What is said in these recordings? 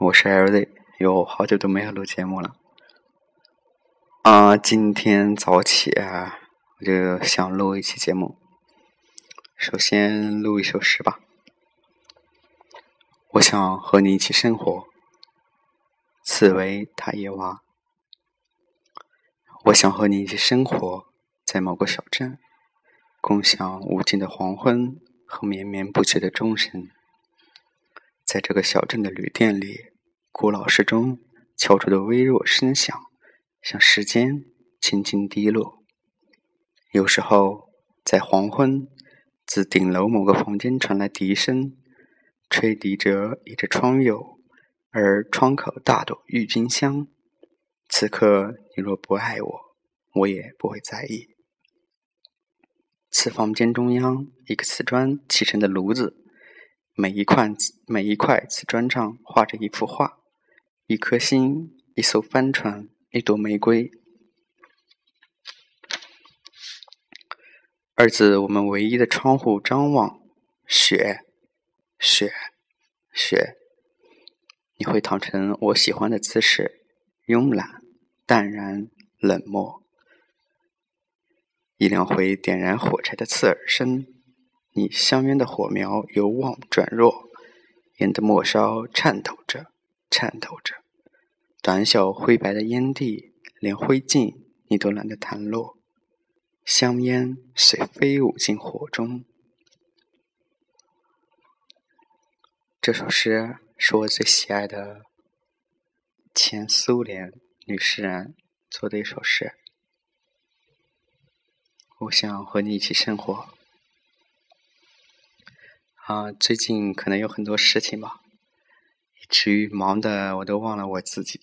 我是 LZ，有好久都没有录节目了。啊，今天早起啊，我就想录一期节目。首先录一首诗吧。我想和你一起生活，此为塔耶娃。我想和你一起生活在某个小镇，共享无尽的黄昏和绵绵不绝的钟声。在这个小镇的旅店里，古老时钟敲出的微弱声响，像时间轻轻滴落。有时候，在黄昏，自顶楼某个房间传来笛声，吹笛者倚着窗右，而窗口大朵郁金香。此刻，你若不爱我，我也不会在意。此房间中央，一个瓷砖砌成的炉子。每一块每一块瓷砖上画着一幅画，一颗心，一艘帆船，一朵玫瑰。儿子我们唯一的窗户张望，雪，雪，雪。你会躺成我喜欢的姿势，慵懒、淡然、冷漠。一两回点燃火柴的刺耳声。你香烟的火苗由旺转弱，烟的末梢颤抖着，颤抖着。短小灰白的烟蒂，连灰烬你都懒得弹落，香烟随飞舞进火中。这首诗是我最喜爱的前苏联女诗人做的一首诗。我想和你一起生活。啊，最近可能有很多事情吧，以至于忙的我都忘了我自己。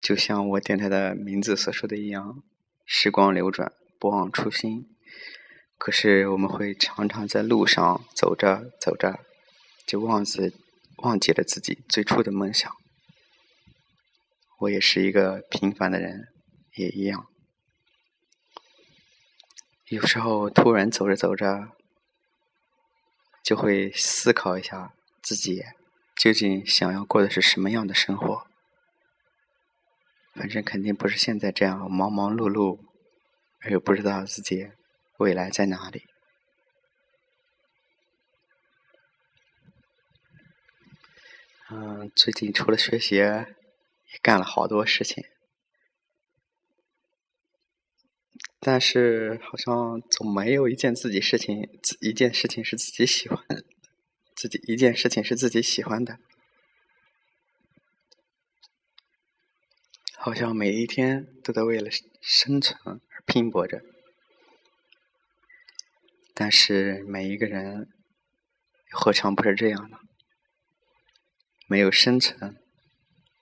就像我电台的名字所说的一样，时光流转，不忘初心。可是我们会常常在路上走着走着，就忘记忘记了自己最初的梦想。我也是一个平凡的人，也一样。有时候突然走着走着。就会思考一下自己究竟想要过的是什么样的生活。反正肯定不是现在这样忙忙碌碌，而又不知道自己未来在哪里。嗯，最近除了学习，也干了好多事情。但是好像总没有一件自己事情，一件事情是自己喜欢，自己一件事情是自己喜欢的。好像每一天都在为了生存而拼搏着，但是每一个人何尝不是这样呢？没有生存，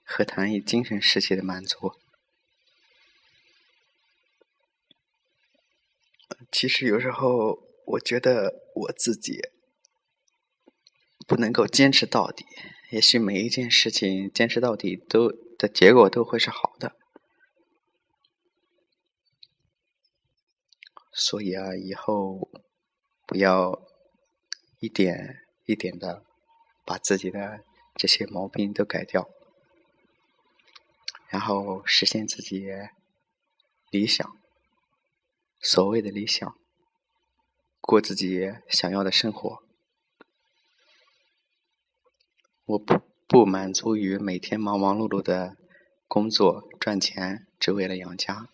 何谈以精神世界的满足？其实有时候，我觉得我自己不能够坚持到底。也许每一件事情坚持到底，都的结果都会是好的。所以啊，以后不要一点一点的把自己的这些毛病都改掉，然后实现自己理想。所谓的理想，过自己想要的生活。我不不满足于每天忙忙碌碌的工作赚钱，只为了养家。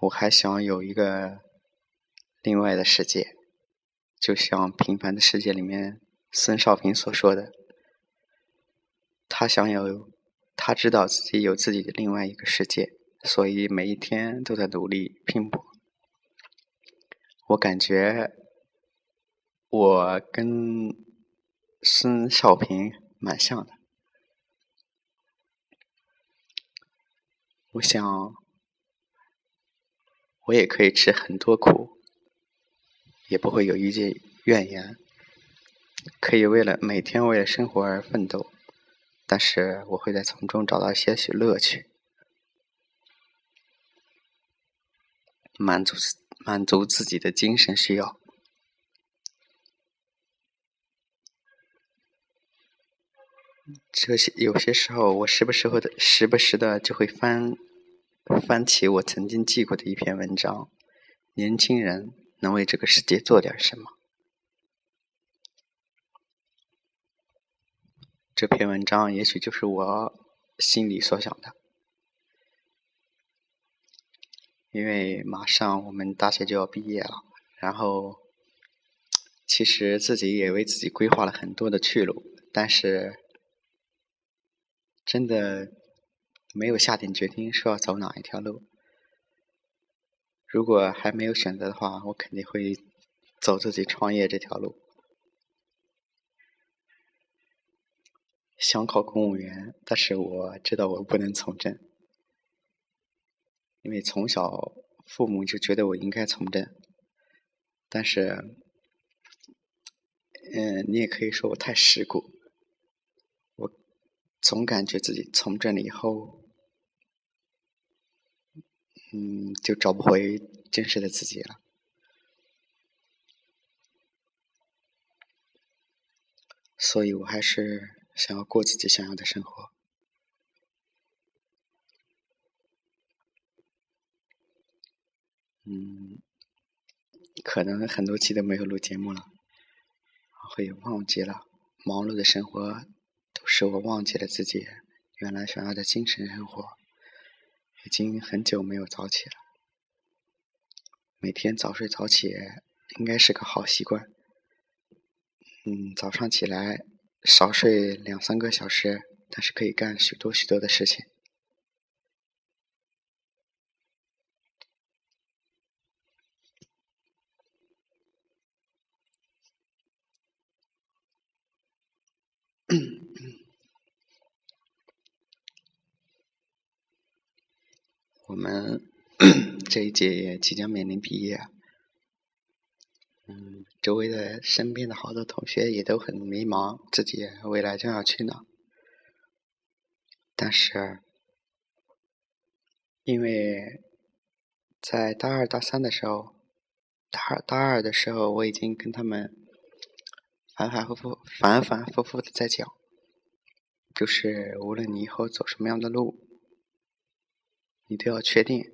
我还想有一个另外的世界，就像《平凡的世界》里面孙少平所说的，他想有，他知道自己有自己的另外一个世界。所以每一天都在努力拼搏。我感觉我跟孙少平蛮像的。我想我也可以吃很多苦，也不会有一句怨言。可以为了每天为了生活而奋斗，但是我会在从中找到些许乐趣。满足满足自己的精神需要。这些有些时候，我时不时的、时不时的就会翻翻起我曾经记过的一篇文章：年轻人能为这个世界做点什么？这篇文章也许就是我心里所想的，因为马上我们大学就要毕业了，然后其实自己也为自己规划了很多的去路，但是。真的没有下定决心说要走哪一条路。如果还没有选择的话，我肯定会走自己创业这条路。想考公务员，但是我知道我不能从政，因为从小父母就觉得我应该从政。但是，嗯，你也可以说我太世故。我总感觉自己从政了以后，嗯，就找不回真实的自己了。所以我还是想要过自己想要的生活。嗯，可能很多期都没有录节目了，会忘记了忙碌的生活都。使我忘记了自己原来想要的精神生活，已经很久没有早起了。每天早睡早起应该是个好习惯。嗯，早上起来少睡两三个小时，但是可以干许多许多的事情。我们 这一届也即将面临毕业，嗯，周围的身边的好多同学也都很迷茫，自己未来将要去哪？但是，因为在大二大三的时候，大二大二的时候，我已经跟他们反反复复、反反复复的在讲，就是无论你以后走什么样的路。你都要确定，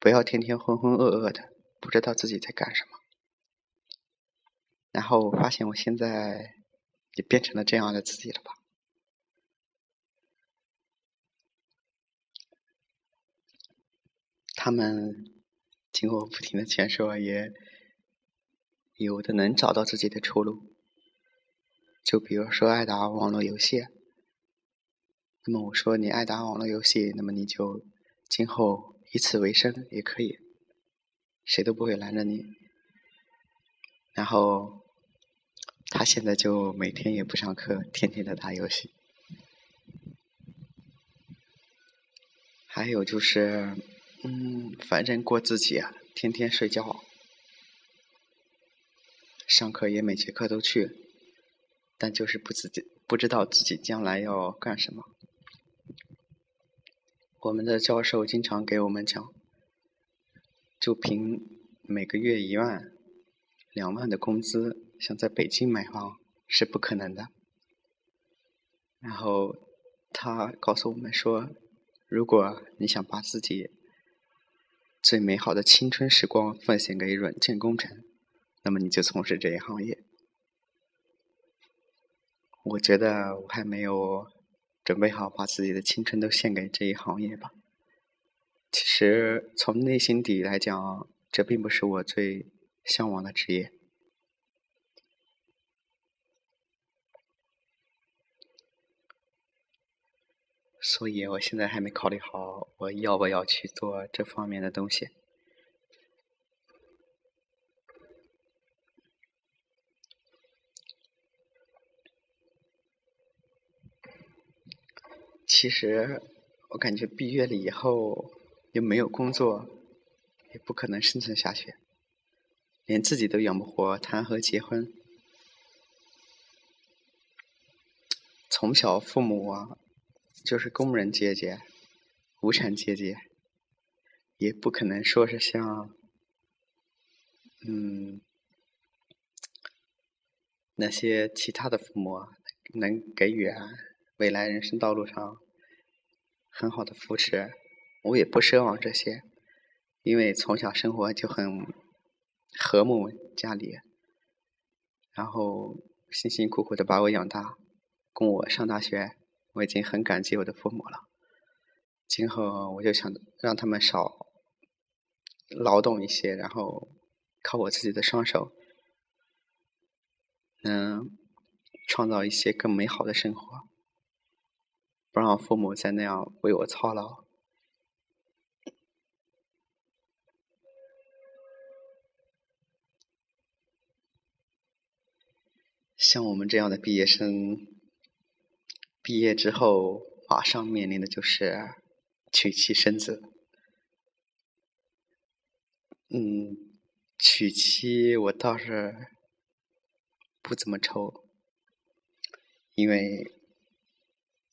不要天天浑浑噩噩的，不知道自己在干什么。然后我发现我现在也变成了这样的自己了吧？他们经过不停的劝说，也有的能找到自己的出路。就比如说爱打网络游戏。那么我说你爱打网络游戏，那么你就今后以此为生也可以，谁都不会拦着你。然后他现在就每天也不上课，天天的打游戏。还有就是，嗯，反正过自己啊，天天睡觉，上课也每节课都去，但就是不自己不知道自己将来要干什么。我们的教授经常给我们讲，就凭每个月一万、两万的工资，想在北京买房是不可能的。然后他告诉我们说，如果你想把自己最美好的青春时光奉献给软件工程，那么你就从事这一行业。我觉得我还没有。准备好把自己的青春都献给这一行业吧。其实从内心底来讲，这并不是我最向往的职业。所以我现在还没考虑好我要不要去做这方面的东西。其实，我感觉毕业了以后又没有工作，也不可能生存下去，连自己都养不活，谈何结婚？从小父母啊，就是工人阶级、无产阶级，也不可能说是像，嗯，那些其他的父母能给予啊未来人生道路上很好的扶持，我也不奢望这些，因为从小生活就很和睦，家里，然后辛辛苦苦的把我养大，供我上大学，我已经很感激我的父母了。今后我就想让他们少劳动一些，然后靠我自己的双手，能创造一些更美好的生活。不让父母再那样为我操劳。像我们这样的毕业生，毕业之后马上面临的就是娶妻生子。嗯，娶妻我倒是不怎么愁，因为。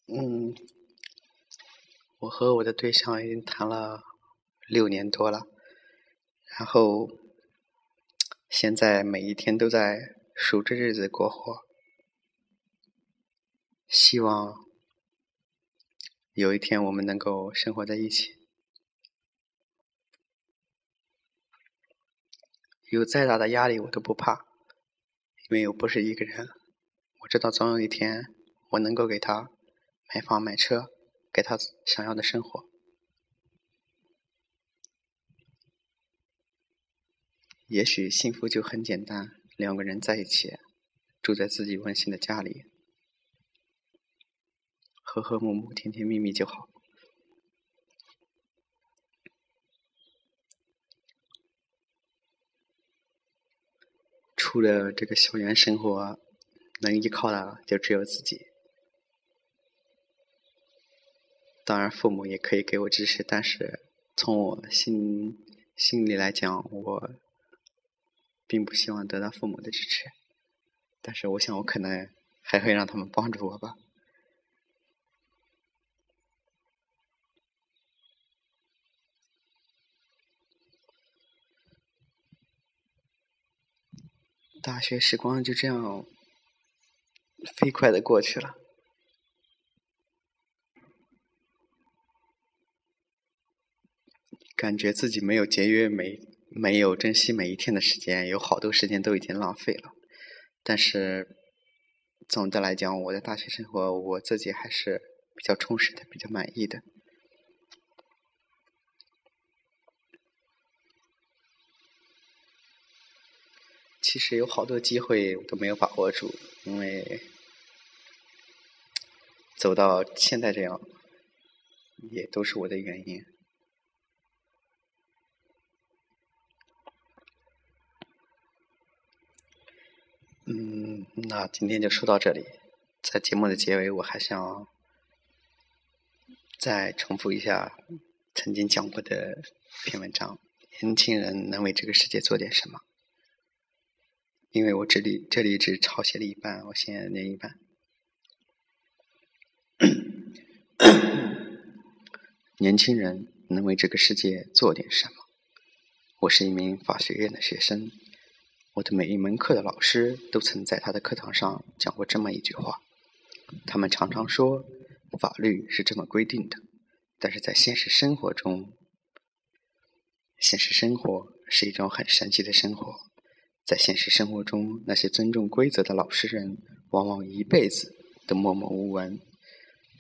嗯，我和我的对象已经谈了六年多了，然后现在每一天都在数着日子过活，希望有一天我们能够生活在一起。有再大的压力我都不怕，因为我不是一个人，我知道总有一天我能够给他。买房买车，给他想要的生活。也许幸福就很简单，两个人在一起，住在自己温馨的家里，和和睦睦、甜甜蜜蜜就好。除了这个校园生活，能依靠的就只有自己。当然，父母也可以给我支持，但是从我心心里来讲，我并不希望得到父母的支持。但是，我想我可能还会让他们帮助我吧。大学时光就这样飞快的过去了。感觉自己没有节约，每没有珍惜每一天的时间，有好多时间都已经浪费了。但是总的来讲，我的大学生活我自己还是比较充实的，比较满意的。其实有好多机会我都没有把握住，因为走到现在这样，也都是我的原因。嗯，那今天就说到这里。在节目的结尾，我还想再重复一下曾经讲过的一篇文章：年轻人能为这个世界做点什么？因为我这里这里只抄写了一半，我先念一半。年轻人能为这个世界做点什么？我是一名法学院的学生。我的每一门课的老师都曾在他的课堂上讲过这么一句话。他们常常说，法律是这么规定的，但是在现实生活中，现实生活是一种很神奇的生活。在现实生活中，那些尊重规则的老实人，往往一辈子都默默无闻；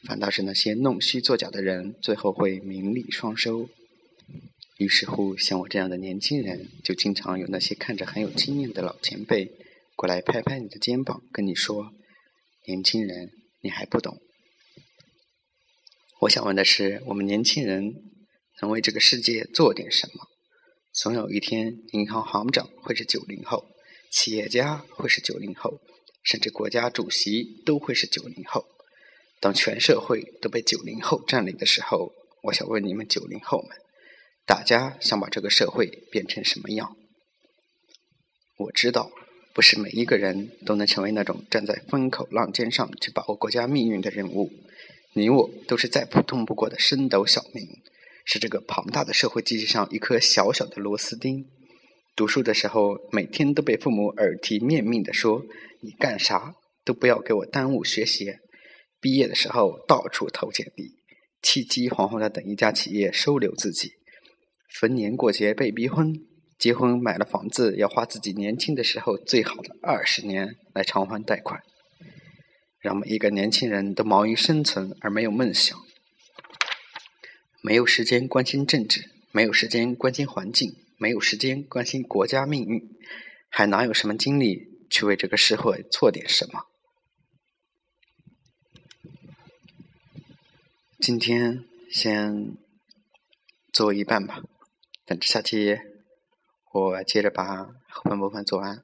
反倒是那些弄虚作假的人，最后会名利双收。于是乎，像我这样的年轻人，就经常有那些看着很有经验的老前辈过来拍拍你的肩膀，跟你说：“年轻人，你还不懂。”我想问的是，我们年轻人能为这个世界做点什么？总有一天，银行行长会是九零后，企业家会是九零后，甚至国家主席都会是九零后。当全社会都被九零后占领的时候，我想问你们九零后们。大家想把这个社会变成什么样？我知道，不是每一个人都能成为那种站在风口浪尖上去把握国家命运的人物。你我都是再普通不过的升斗小民，是这个庞大的社会机器上一颗小小的螺丝钉。读书的时候，每天都被父母耳提面命的说：“你干啥？都不要给我耽误学习。毕业的时候到处投简历，气急惶惶的等一家企业收留自己。逢年过节被逼婚，结婚买了房子，要花自己年轻的时候最好的二十年来偿还贷款。让每一个年轻人都忙于生存而没有梦想，没有时间关心政治，没有时间关心环境，没有时间关心国家命运，还哪有什么精力去为这个社会做点什么？今天先做一半吧。这下期，我接着把后半部分做完。